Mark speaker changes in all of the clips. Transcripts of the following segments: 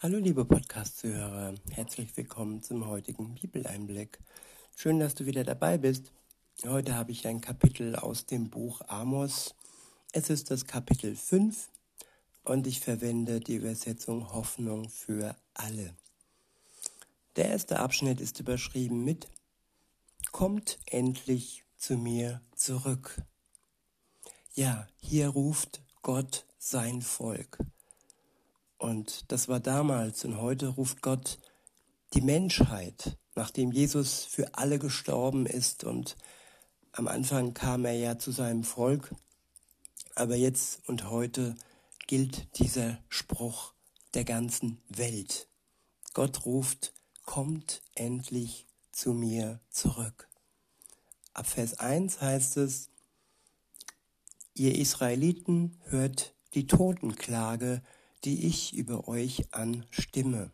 Speaker 1: Hallo liebe Podcast-Zuhörer, herzlich willkommen zum heutigen Bibeleinblick. Schön, dass du wieder dabei bist. Heute habe ich ein Kapitel aus dem Buch Amos. Es ist das Kapitel 5 und ich verwende die Übersetzung Hoffnung für alle. Der erste Abschnitt ist überschrieben mit Kommt endlich zu mir zurück. Ja, hier ruft Gott sein Volk. Und das war damals und heute ruft Gott die Menschheit, nachdem Jesus für alle gestorben ist und am Anfang kam er ja zu seinem Volk, aber jetzt und heute gilt dieser Spruch der ganzen Welt. Gott ruft, kommt endlich zu mir zurück. Ab Vers 1 heißt es, ihr Israeliten hört die Totenklage die ich über euch anstimme.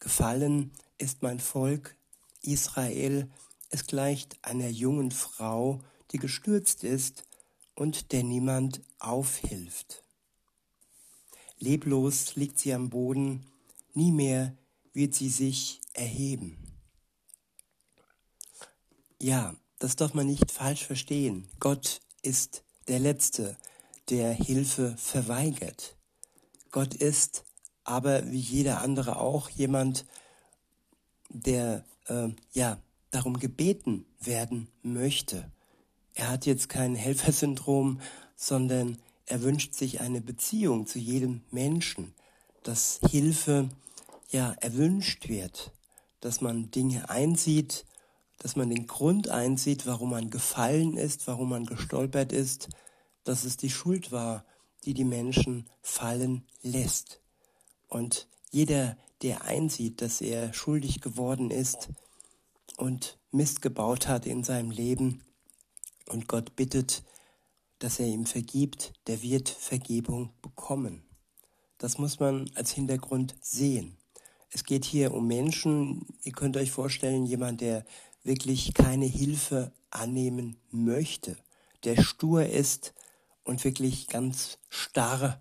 Speaker 1: Gefallen ist mein Volk Israel, es gleicht einer jungen Frau, die gestürzt ist und der niemand aufhilft. Leblos liegt sie am Boden, nie mehr wird sie sich erheben. Ja, das darf man nicht falsch verstehen. Gott ist der Letzte, der Hilfe verweigert. Gott ist aber wie jeder andere auch jemand, der äh, ja darum gebeten werden möchte. Er hat jetzt kein Helfersyndrom, sondern er wünscht sich eine Beziehung zu jedem Menschen, dass Hilfe ja erwünscht wird, dass man Dinge einsieht, dass man den Grund einsieht, warum man gefallen ist, warum man gestolpert ist, dass es die Schuld war, die die Menschen fallen lässt. Und jeder, der einsieht, dass er schuldig geworden ist und Mist gebaut hat in seinem Leben und Gott bittet, dass er ihm vergibt, der wird Vergebung bekommen. Das muss man als Hintergrund sehen. Es geht hier um Menschen, ihr könnt euch vorstellen, jemand, der wirklich keine Hilfe annehmen möchte, der stur ist, und wirklich ganz starr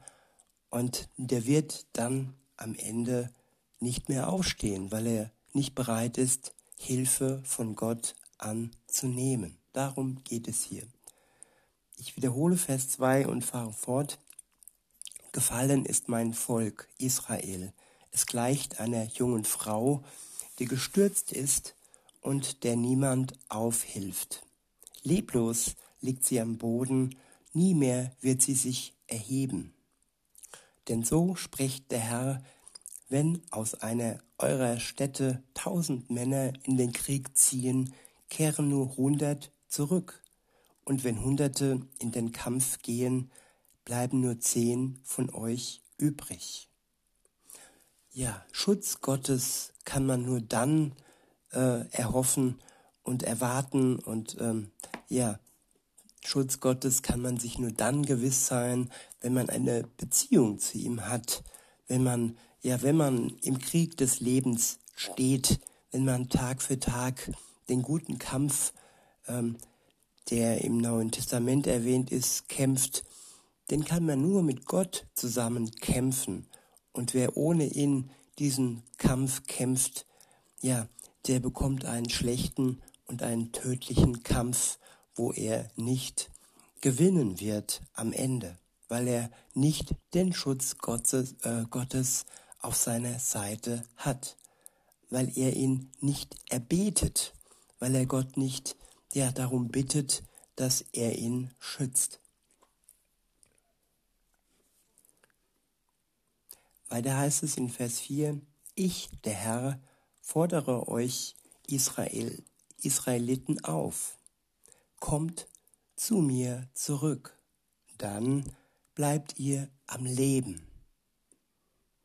Speaker 1: und der wird dann am Ende nicht mehr aufstehen, weil er nicht bereit ist, Hilfe von Gott anzunehmen. Darum geht es hier. Ich wiederhole Vers 2 und fahre fort. Gefallen ist mein Volk Israel. Es gleicht einer jungen Frau, die gestürzt ist und der niemand aufhilft. Leblos liegt sie am Boden nie mehr wird sie sich erheben. Denn so spricht der Herr, wenn aus einer eurer Städte tausend Männer in den Krieg ziehen, kehren nur hundert zurück. Und wenn Hunderte in den Kampf gehen, bleiben nur zehn von euch übrig. Ja, Schutz Gottes kann man nur dann äh, erhoffen und erwarten und ähm, ja, Schutz Gottes kann man sich nur dann gewiss sein, wenn man eine Beziehung zu ihm hat, wenn man, ja, wenn man im Krieg des Lebens steht, wenn man Tag für Tag den guten Kampf, ähm, der im Neuen Testament erwähnt ist, kämpft, den kann man nur mit Gott zusammen kämpfen. Und wer ohne ihn diesen Kampf kämpft, ja, der bekommt einen schlechten und einen tödlichen Kampf wo er nicht gewinnen wird am Ende, weil er nicht den Schutz Gottes, äh, Gottes auf seiner Seite hat, weil er ihn nicht erbetet, weil er Gott nicht ja, darum bittet, dass er ihn schützt. Weiter heißt es in Vers 4, ich, der Herr, fordere euch Israel, Israeliten auf kommt zu mir zurück, dann bleibt ihr am Leben.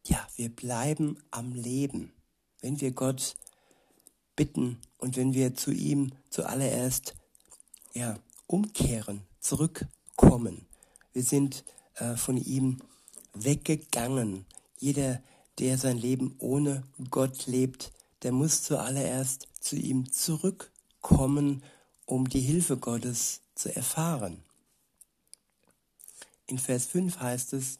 Speaker 1: Ja, wir bleiben am Leben, wenn wir Gott bitten und wenn wir zu ihm zuallererst ja, umkehren, zurückkommen. Wir sind äh, von ihm weggegangen. Jeder, der sein Leben ohne Gott lebt, der muss zuallererst zu ihm zurückkommen um die Hilfe Gottes zu erfahren. In Vers 5 heißt es,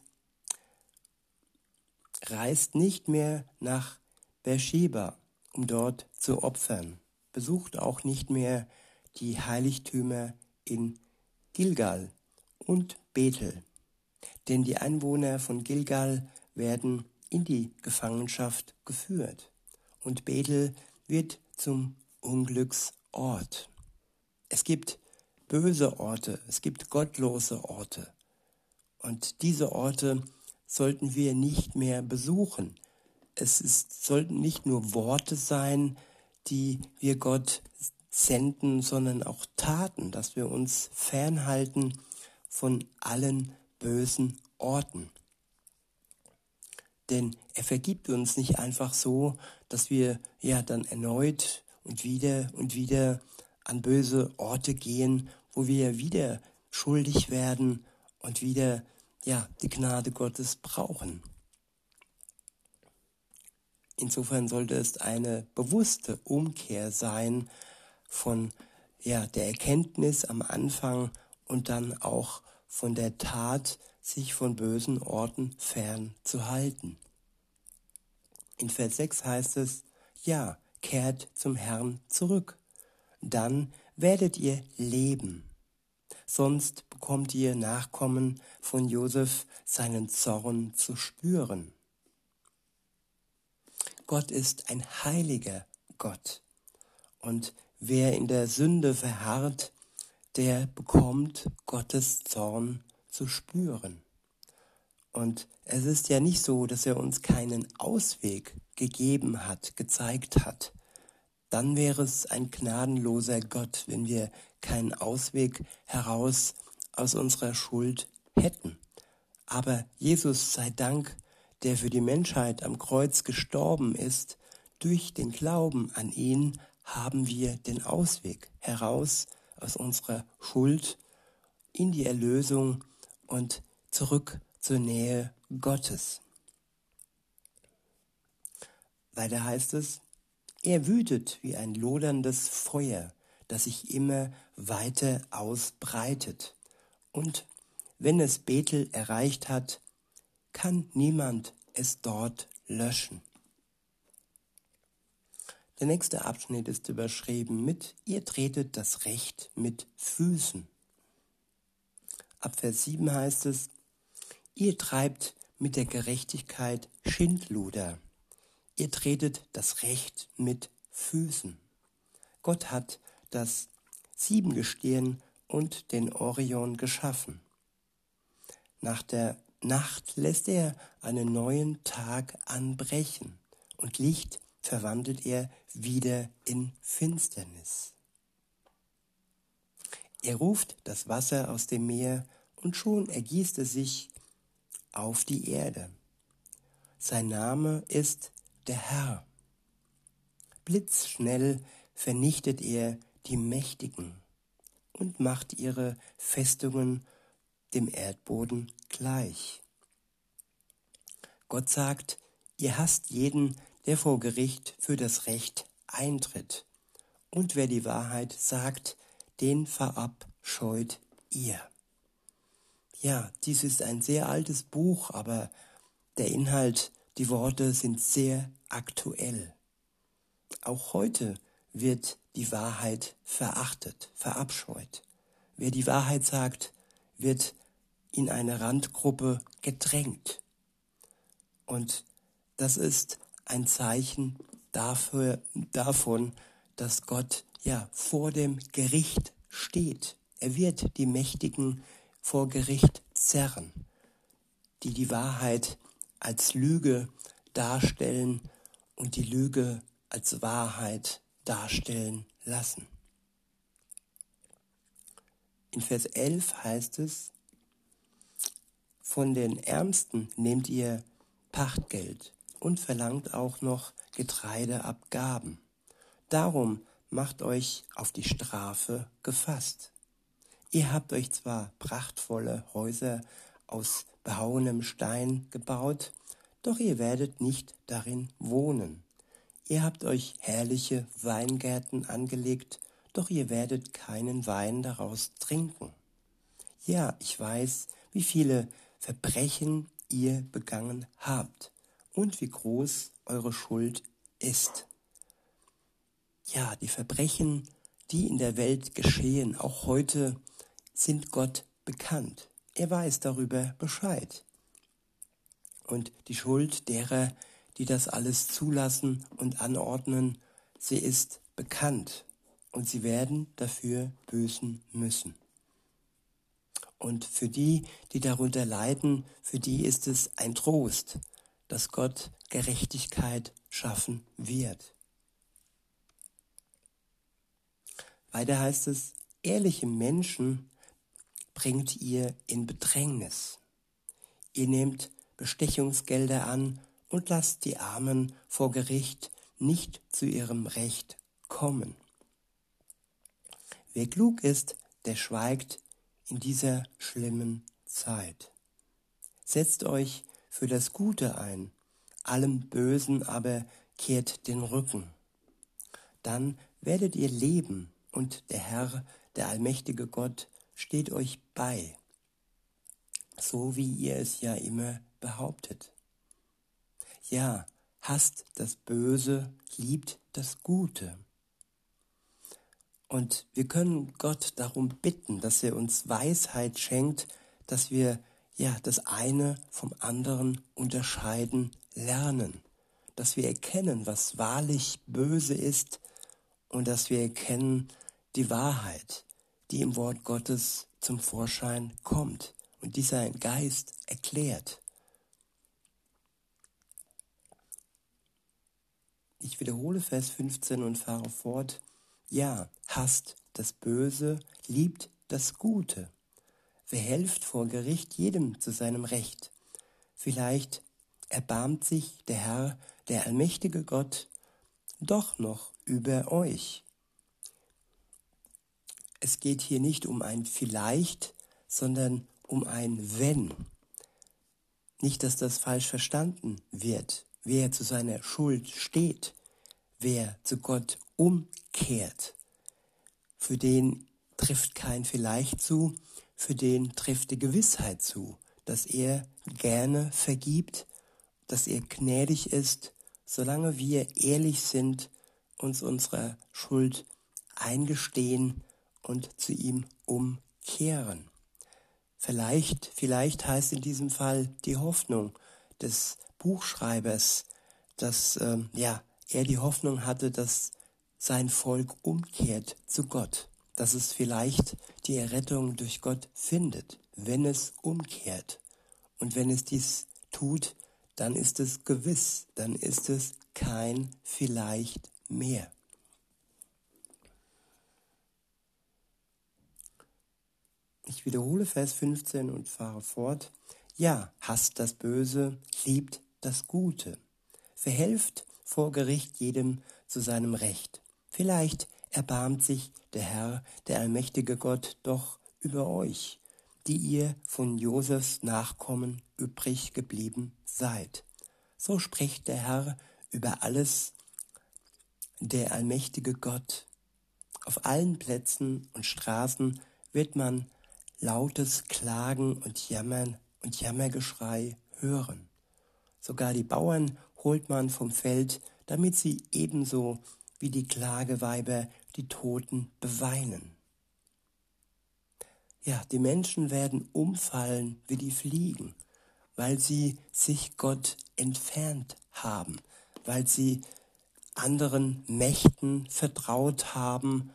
Speaker 1: reist nicht mehr nach Beersheba, um dort zu opfern, besucht auch nicht mehr die Heiligtümer in Gilgal und Bethel, denn die Einwohner von Gilgal werden in die Gefangenschaft geführt und Bethel wird zum Unglücksort. Es gibt böse Orte, es gibt gottlose Orte. Und diese Orte sollten wir nicht mehr besuchen. Es ist, sollten nicht nur Worte sein, die wir Gott senden, sondern auch Taten, dass wir uns fernhalten von allen bösen Orten. Denn er vergibt uns nicht einfach so, dass wir ja dann erneut und wieder und wieder an böse Orte gehen, wo wir wieder schuldig werden und wieder ja die Gnade Gottes brauchen. Insofern sollte es eine bewusste Umkehr sein von ja, der Erkenntnis am Anfang und dann auch von der Tat, sich von bösen Orten fern zu halten. In Vers 6 heißt es, ja, kehrt zum Herrn zurück, dann werdet ihr leben. Sonst bekommt ihr Nachkommen von Josef seinen Zorn zu spüren. Gott ist ein heiliger Gott. Und wer in der Sünde verharrt, der bekommt Gottes Zorn zu spüren. Und es ist ja nicht so, dass er uns keinen Ausweg gegeben hat, gezeigt hat. Dann wäre es ein gnadenloser Gott, wenn wir keinen Ausweg heraus aus unserer Schuld hätten. Aber Jesus sei Dank, der für die Menschheit am Kreuz gestorben ist, durch den Glauben an ihn haben wir den Ausweg heraus aus unserer Schuld in die Erlösung und zurück zur Nähe Gottes. Weiter heißt es, er wütet wie ein loderndes Feuer, das sich immer weiter ausbreitet. Und wenn es Bethel erreicht hat, kann niemand es dort löschen. Der nächste Abschnitt ist überschrieben mit Ihr tretet das Recht mit Füßen. Ab Vers 7 heißt es, Ihr treibt mit der Gerechtigkeit Schindluder. Ihr tretet das Recht mit Füßen. Gott hat das Siebengestirn und den Orion geschaffen. Nach der Nacht lässt er einen neuen Tag anbrechen und Licht verwandelt er wieder in Finsternis. Er ruft das Wasser aus dem Meer und schon ergießt es sich auf die Erde. Sein Name ist der Herr. Blitzschnell vernichtet er die Mächtigen und macht ihre Festungen dem Erdboden gleich. Gott sagt, ihr hasst jeden, der vor Gericht für das Recht eintritt. Und wer die Wahrheit sagt, den verabscheut ihr. Ja, dies ist ein sehr altes Buch, aber der Inhalt, die Worte sind sehr aktuell. Auch heute wird die Wahrheit verachtet, verabscheut. Wer die Wahrheit sagt, wird in eine Randgruppe gedrängt. Und das ist ein Zeichen dafür, davon, dass Gott ja vor dem Gericht steht. Er wird die Mächtigen vor Gericht zerren, die die Wahrheit als Lüge darstellen und die Lüge als Wahrheit darstellen lassen. In Vers 11 heißt es, von den Ärmsten nehmt ihr Pachtgeld und verlangt auch noch Getreideabgaben. Darum macht euch auf die Strafe gefasst. Ihr habt euch zwar prachtvolle Häuser aus behauenem Stein gebaut, doch ihr werdet nicht darin wohnen. Ihr habt euch herrliche Weingärten angelegt, doch ihr werdet keinen Wein daraus trinken. Ja, ich weiß, wie viele Verbrechen ihr begangen habt und wie groß eure Schuld ist. Ja, die Verbrechen, die in der Welt geschehen, auch heute, sind Gott bekannt. Er weiß darüber Bescheid. Und die Schuld derer, die das alles zulassen und anordnen, sie ist bekannt und sie werden dafür büßen müssen. Und für die, die darunter leiden, für die ist es ein Trost, dass Gott Gerechtigkeit schaffen wird. Weiter heißt es, ehrliche Menschen bringt ihr in Bedrängnis. Ihr nehmt Bestechungsgelder an und lasst die Armen vor Gericht nicht zu ihrem Recht kommen. Wer klug ist, der schweigt in dieser schlimmen Zeit. Setzt euch für das Gute ein, allem Bösen aber kehrt den Rücken. Dann werdet ihr leben und der Herr, der allmächtige Gott, steht euch bei, so wie ihr es ja immer behauptet. Ja, hasst das Böse, liebt das Gute. Und wir können Gott darum bitten, dass er uns Weisheit schenkt, dass wir ja das eine vom anderen unterscheiden lernen, dass wir erkennen, was wahrlich böse ist und dass wir erkennen die Wahrheit, die im Wort Gottes zum Vorschein kommt und dieser Geist erklärt. Ich wiederhole Vers 15 und fahre fort. Ja, hasst das Böse, liebt das Gute. Verhelft vor Gericht jedem zu seinem Recht. Vielleicht erbarmt sich der Herr, der allmächtige Gott, doch noch über euch. Es geht hier nicht um ein vielleicht, sondern um ein wenn. Nicht, dass das falsch verstanden wird. Wer zu seiner Schuld steht, wer zu Gott umkehrt, für den trifft kein vielleicht zu, für den trifft die Gewissheit zu, dass er gerne vergibt, dass er gnädig ist, solange wir ehrlich sind, uns unserer Schuld eingestehen und zu ihm umkehren. Vielleicht, vielleicht heißt in diesem Fall die Hoffnung des Buchschreibers, dass äh, ja, er die Hoffnung hatte, dass sein Volk umkehrt zu Gott, dass es vielleicht die Errettung durch Gott findet, wenn es umkehrt. Und wenn es dies tut, dann ist es gewiss, dann ist es kein vielleicht mehr. Ich wiederhole Vers 15 und fahre fort. Ja, hasst das Böse, liebt das Gute. Verhelft vor Gericht jedem zu seinem Recht. Vielleicht erbarmt sich der Herr, der allmächtige Gott, doch über euch, die ihr von Josefs Nachkommen übrig geblieben seid. So spricht der Herr über alles, der allmächtige Gott. Auf allen Plätzen und Straßen wird man lautes Klagen und Jammern und Jammergeschrei hören. Sogar die Bauern holt man vom Feld, damit sie ebenso wie die Klageweiber die Toten beweinen. Ja, die Menschen werden umfallen wie die Fliegen, weil sie sich Gott entfernt haben, weil sie anderen Mächten vertraut haben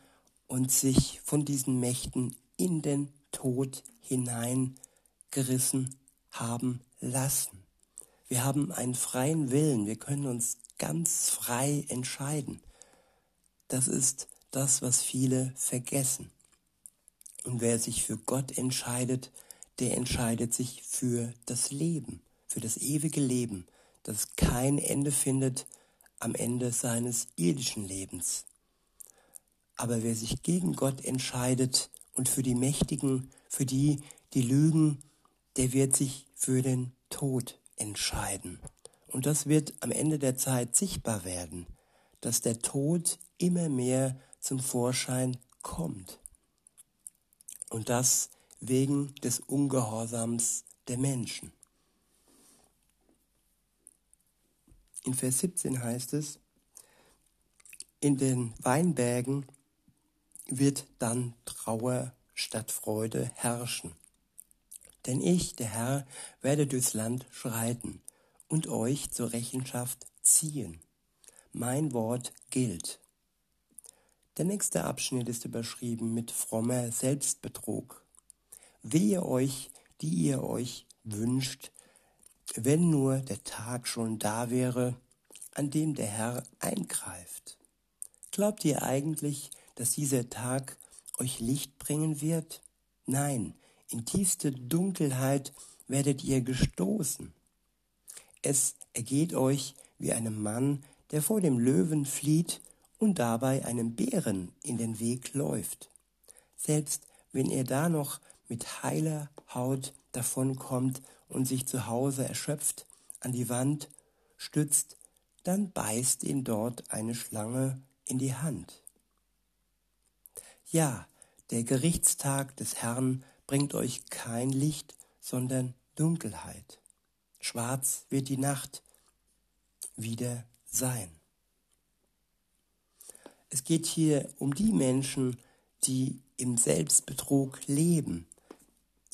Speaker 1: und sich von diesen Mächten in den Tod hineingerissen haben lassen. Wir haben einen freien Willen, wir können uns ganz frei entscheiden. Das ist das, was viele vergessen. Und wer sich für Gott entscheidet, der entscheidet sich für das Leben, für das ewige Leben, das kein Ende findet am Ende seines irdischen Lebens. Aber wer sich gegen Gott entscheidet und für die Mächtigen, für die, die lügen, der wird sich für den Tod entscheiden. Und das wird am Ende der Zeit sichtbar werden, dass der Tod immer mehr zum Vorschein kommt. Und das wegen des Ungehorsams der Menschen. In Vers 17 heißt es, in den Weinbergen wird dann Trauer statt Freude herrschen. Denn ich, der Herr, werde durchs Land schreiten und euch zur Rechenschaft ziehen. Mein Wort gilt. Der nächste Abschnitt ist überschrieben mit frommer Selbstbetrug. Wehe euch, die ihr euch wünscht, wenn nur der Tag schon da wäre, an dem der Herr eingreift. Glaubt ihr eigentlich, dass dieser Tag euch Licht bringen wird? Nein, in tiefste Dunkelheit werdet ihr gestoßen. Es ergeht euch wie einem Mann, der vor dem Löwen flieht und dabei einem Bären in den Weg läuft. Selbst wenn er da noch mit heiler Haut davonkommt und sich zu Hause erschöpft an die Wand stützt, dann beißt ihn dort eine Schlange in die Hand. Ja, der Gerichtstag des Herrn bringt euch kein Licht, sondern Dunkelheit. Schwarz wird die Nacht wieder sein. Es geht hier um die Menschen, die im Selbstbetrug leben,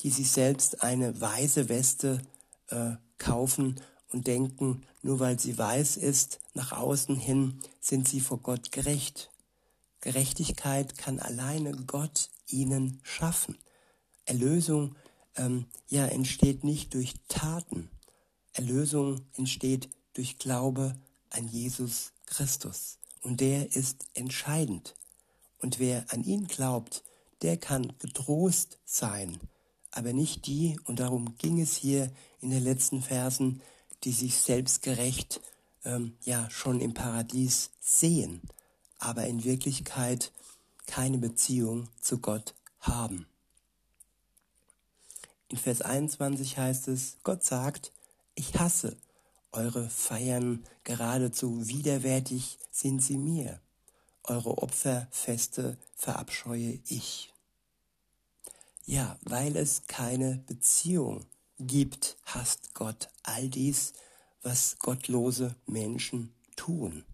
Speaker 1: die sich selbst eine weiße Weste äh, kaufen und denken, nur weil sie weiß ist, nach außen hin sind sie vor Gott gerecht. Gerechtigkeit kann alleine Gott ihnen schaffen. Erlösung ähm, ja, entsteht nicht durch Taten. Erlösung entsteht durch Glaube an Jesus Christus. Und der ist entscheidend. Und wer an ihn glaubt, der kann getrost sein. Aber nicht die, und darum ging es hier in den letzten Versen, die sich selbstgerecht ähm, ja schon im Paradies sehen, aber in Wirklichkeit keine Beziehung zu Gott haben. In Vers 21 heißt es, Gott sagt, ich hasse eure Feiern geradezu widerwärtig sind sie mir. Eure Opferfeste verabscheue ich. Ja, weil es keine Beziehung gibt, hasst Gott all dies, was gottlose Menschen tun.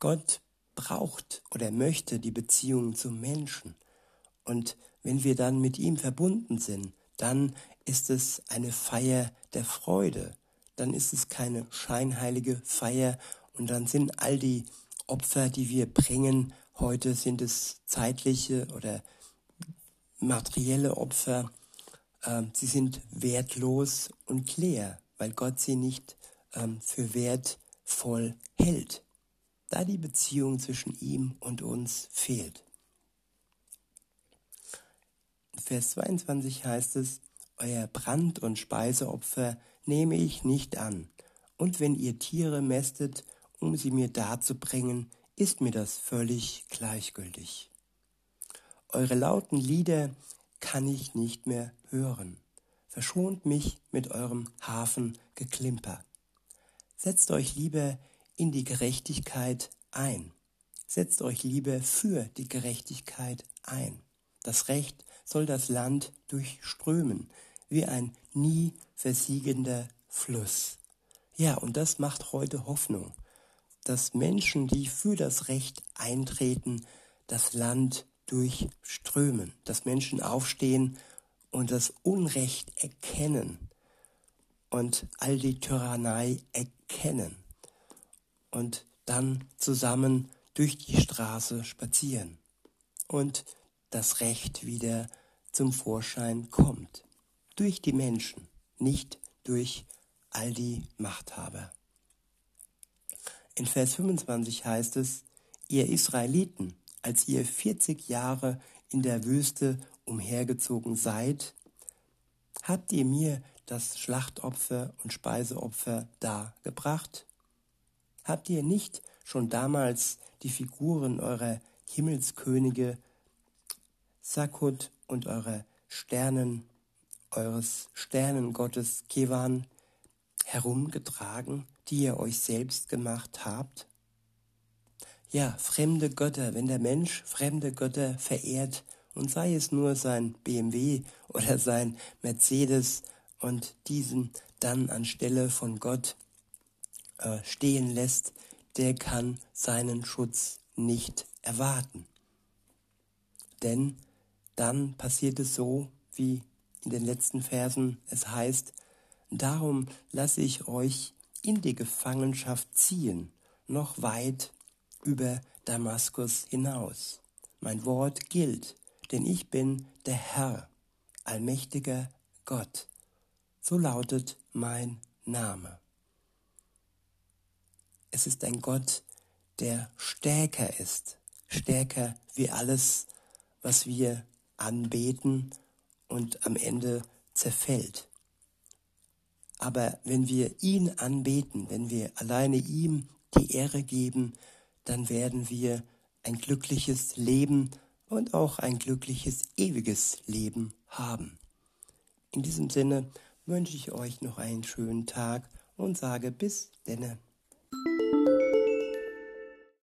Speaker 1: Gott braucht oder möchte die Beziehung zum Menschen. Und wenn wir dann mit ihm verbunden sind, dann ist es eine Feier der Freude. Dann ist es keine scheinheilige Feier und dann sind all die Opfer, die wir bringen, heute sind es zeitliche oder materielle Opfer, ähm, sie sind wertlos und leer, weil Gott sie nicht ähm, für wertvoll hält, da die Beziehung zwischen ihm und uns fehlt. Vers 22 heißt es, Euer Brand- und Speiseopfer nehme ich nicht an, und wenn ihr Tiere mästet, um sie mir darzubringen, ist mir das völlig gleichgültig. Eure lauten Lieder kann ich nicht mehr hören. Verschont mich mit eurem Hafengeklimper. Setzt euch lieber in die Gerechtigkeit ein. Setzt euch lieber für die Gerechtigkeit ein. Das Recht soll das Land durchströmen, wie ein nie versiegender Fluss. Ja, und das macht heute Hoffnung, dass Menschen, die für das Recht eintreten, das Land durchströmen, dass Menschen aufstehen und das Unrecht erkennen und all die Tyrannei erkennen und dann zusammen durch die Straße spazieren und das Recht wieder zum Vorschein kommt. Durch die Menschen, nicht durch all die Machthaber. In Vers 25 heißt es, ihr Israeliten, als ihr 40 Jahre in der Wüste umhergezogen seid, habt ihr mir das Schlachtopfer und Speiseopfer dargebracht? Habt ihr nicht schon damals die Figuren eurer Himmelskönige Sakut und eurer Sternen, eures Sternengottes Kevan herumgetragen, die ihr euch selbst gemacht habt? Ja, fremde Götter, wenn der Mensch fremde Götter verehrt, und sei es nur sein BMW oder sein Mercedes und diesen dann anstelle von Gott äh, stehen lässt, der kann seinen Schutz nicht erwarten. Denn dann passiert es so, wie in den letzten Versen es heißt, darum lasse ich euch in die Gefangenschaft ziehen, noch weit über Damaskus hinaus. Mein Wort gilt, denn ich bin der Herr, allmächtiger Gott. So lautet mein Name. Es ist ein Gott, der stärker ist, stärker wie alles, was wir anbeten und am Ende zerfällt. Aber wenn wir ihn anbeten, wenn wir alleine ihm die Ehre geben, dann werden wir ein glückliches Leben und auch ein glückliches ewiges Leben haben. In diesem Sinne wünsche ich euch noch einen schönen Tag und sage bis denne.